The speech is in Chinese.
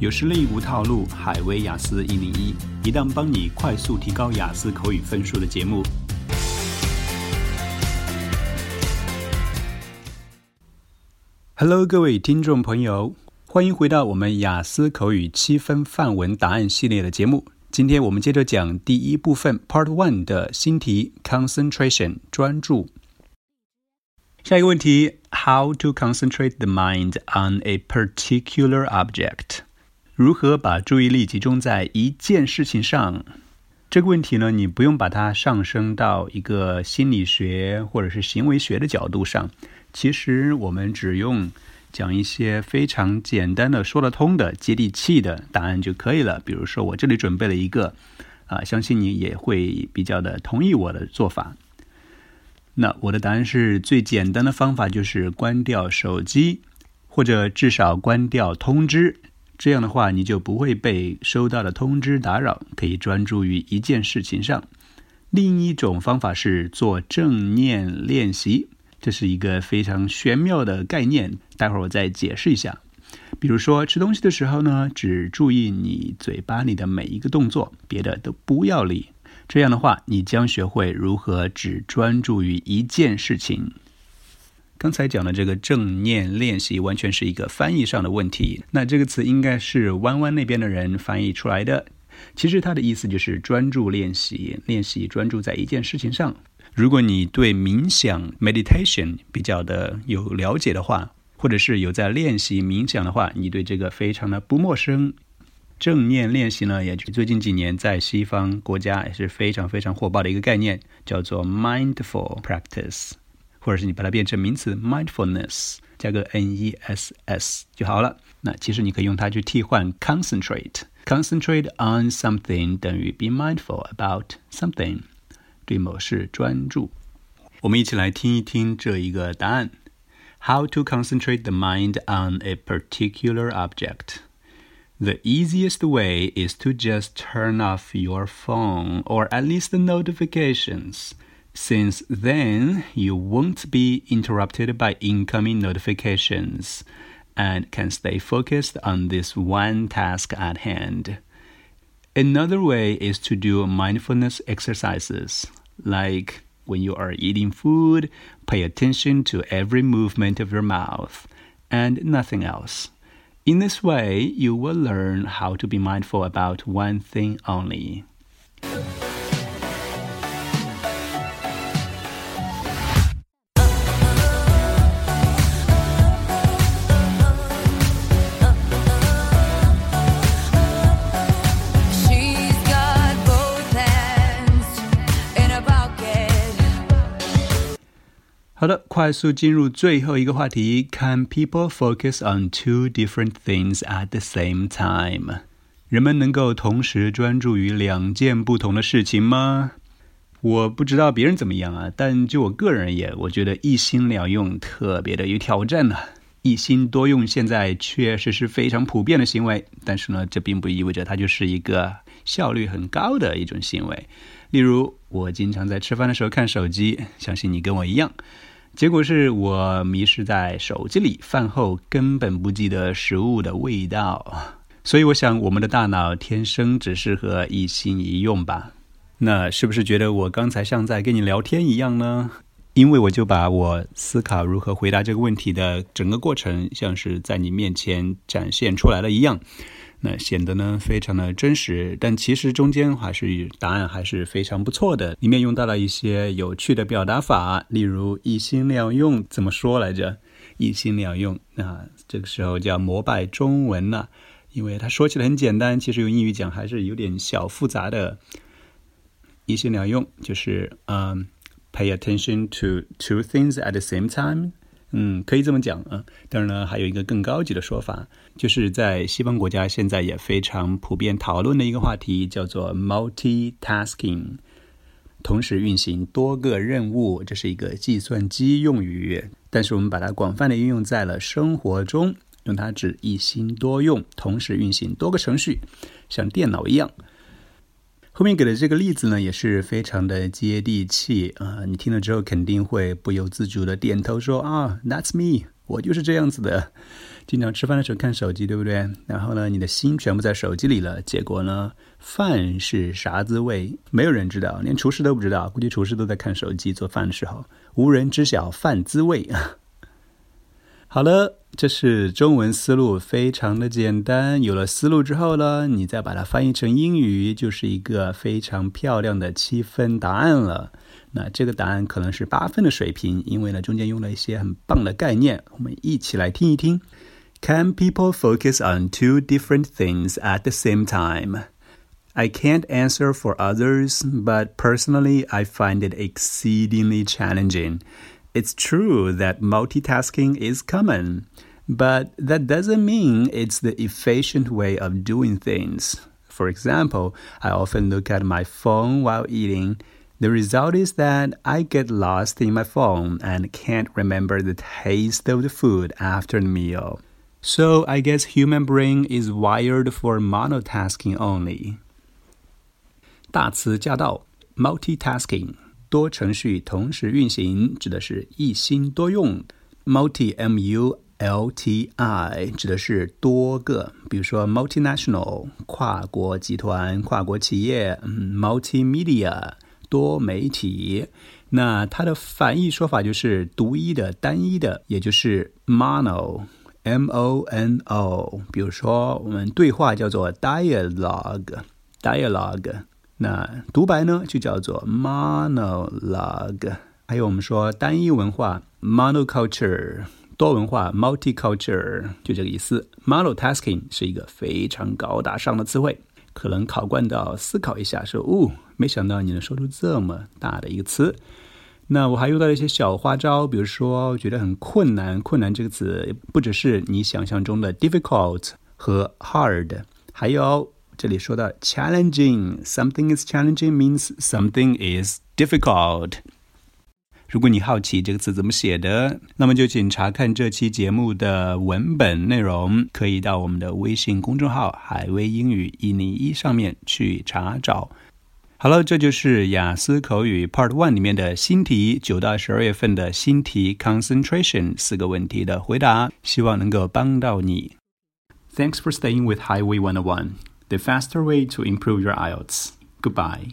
有实力无套路，海威雅思一零一，一档帮你快速提高雅思口语分数的节目。Hello，各位听众朋友，欢迎回到我们雅思口语七分范文答案系列的节目。今天我们接着讲第一部分 Part One 的新题 Concentration 专注。下一个问题：How to concentrate the mind on a particular object？如何把注意力集中在一件事情上？这个问题呢，你不用把它上升到一个心理学或者是行为学的角度上。其实我们只用讲一些非常简单的、说得通的、接地气的答案就可以了。比如说，我这里准备了一个，啊，相信你也会比较的同意我的做法。那我的答案是最简单的方法就是关掉手机，或者至少关掉通知。这样的话，你就不会被收到的通知打扰，可以专注于一件事情上。另一种方法是做正念练习，这是一个非常玄妙的概念。待会儿我再解释一下。比如说吃东西的时候呢，只注意你嘴巴里的每一个动作，别的都不要理。这样的话，你将学会如何只专注于一件事情。刚才讲的这个正念练习，完全是一个翻译上的问题。那这个词应该是弯弯那边的人翻译出来的。其实它的意思就是专注练习，练习专注在一件事情上。如果你对冥想 （meditation） 比较的有了解的话，或者是有在练习冥想的话，你对这个非常的不陌生。正念练习呢，也就最近几年在西方国家也是非常非常火爆的一个概念，叫做 mindful practice，或者是你把它变成名词 mindfulness，加个 n e s s 就好了。那其实你可以用它去替换 concentrate，concentrate on something 等于 be mindful about something，对某事专注。我们一起来听一听这一个答案：How to concentrate the mind on a particular object。The easiest way is to just turn off your phone or at least the notifications, since then you won't be interrupted by incoming notifications and can stay focused on this one task at hand. Another way is to do mindfulness exercises, like when you are eating food, pay attention to every movement of your mouth and nothing else. In this way, you will learn how to be mindful about one thing only. 好的，快速进入最后一个话题。Can people focus on two different things at the same time？人们能够同时专注于两件不同的事情吗？我不知道别人怎么样啊，但就我个人而言，我觉得一心两用特别的有挑战呢。一心多用现在确实是非常普遍的行为，但是呢，这并不意味着它就是一个效率很高的一种行为。例如，我经常在吃饭的时候看手机，相信你跟我一样。结果是我迷失在手机里，饭后根本不记得食物的味道。所以我想，我们的大脑天生只适合一心一用吧？那是不是觉得我刚才像在跟你聊天一样呢？因为我就把我思考如何回答这个问题的整个过程，像是在你面前展现出来了一样。那显得呢非常的真实，但其实中间还是答案还是非常不错的。里面用到了一些有趣的表达法，例如一心两用怎么说来着？一心两用啊，这个时候叫膜拜中文了，因为它说起来很简单，其实用英语讲还是有点小复杂的。一心两用就是嗯，pay attention to two things at the same time。嗯，可以这么讲啊。当然呢，还有一个更高级的说法，就是在西方国家现在也非常普遍讨论的一个话题，叫做 multitasking，同时运行多个任务。这是一个计算机用语，但是我们把它广泛的应用在了生活中，用它指一心多用，同时运行多个程序，像电脑一样。后面给的这个例子呢，也是非常的接地气啊！你听了之后肯定会不由自主的点头说啊，That's me，我就是这样子的，经常吃饭的时候看手机，对不对？然后呢，你的心全部在手机里了，结果呢，饭是啥滋味？没有人知道，连厨师都不知道。估计厨师都在看手机做饭的时候，无人知晓饭滋味啊。好了，这是中文思路，非常的简单。有了思路之后呢，你再把它翻译成英语，就是一个非常漂亮的七分答案了。那这个答案可能是八分的水平，因为呢中间用了一些很棒的概念。我们一起来听一听。Can people focus on two different things at the same time? I can't answer for others, but personally, I find it exceedingly challenging. It's true that multitasking is common, but that doesn't mean it's the efficient way of doing things. For example, I often look at my phone while eating. The result is that I get lost in my phone and can't remember the taste of the food after the meal. So I guess human brain is wired for monotasking only. 大词驾到，multitasking 多程序同时运行，指的是一心多用。multi m u l t i 指的是多个，比如说 multinational 跨国集团、跨国企业，嗯，multimedia 多媒体。那它的反义说法就是独一的、单一的，也就是 mono m o n o。比如说我们对话叫做 dialogue，dialogue。那独白呢，就叫做 monologue。还有我们说单一文化 monoculture，多文化 multiculture，就这个意思。monotasking 是一个非常高大上的词汇，可能考官都要思考一下，说哦，没想到你能说出这么大的一个词。那我还用到了一些小花招，比如说觉得很困难，困难这个词不只是你想象中的 difficult 和 hard，还有。这里说到 challenging，something is challenging means something is difficult。如果你好奇这个词怎么写的，那么就请查看这期节目的文本内容，可以到我们的微信公众号“海威英语一零一”上面去查找。好了，这就是雅思口语 Part One 里面的新题，九到十二月份的新题 concentration 四个问题的回答，希望能够帮到你。Thanks for staying with Highway One One. the faster way to improve your IELTS. Goodbye.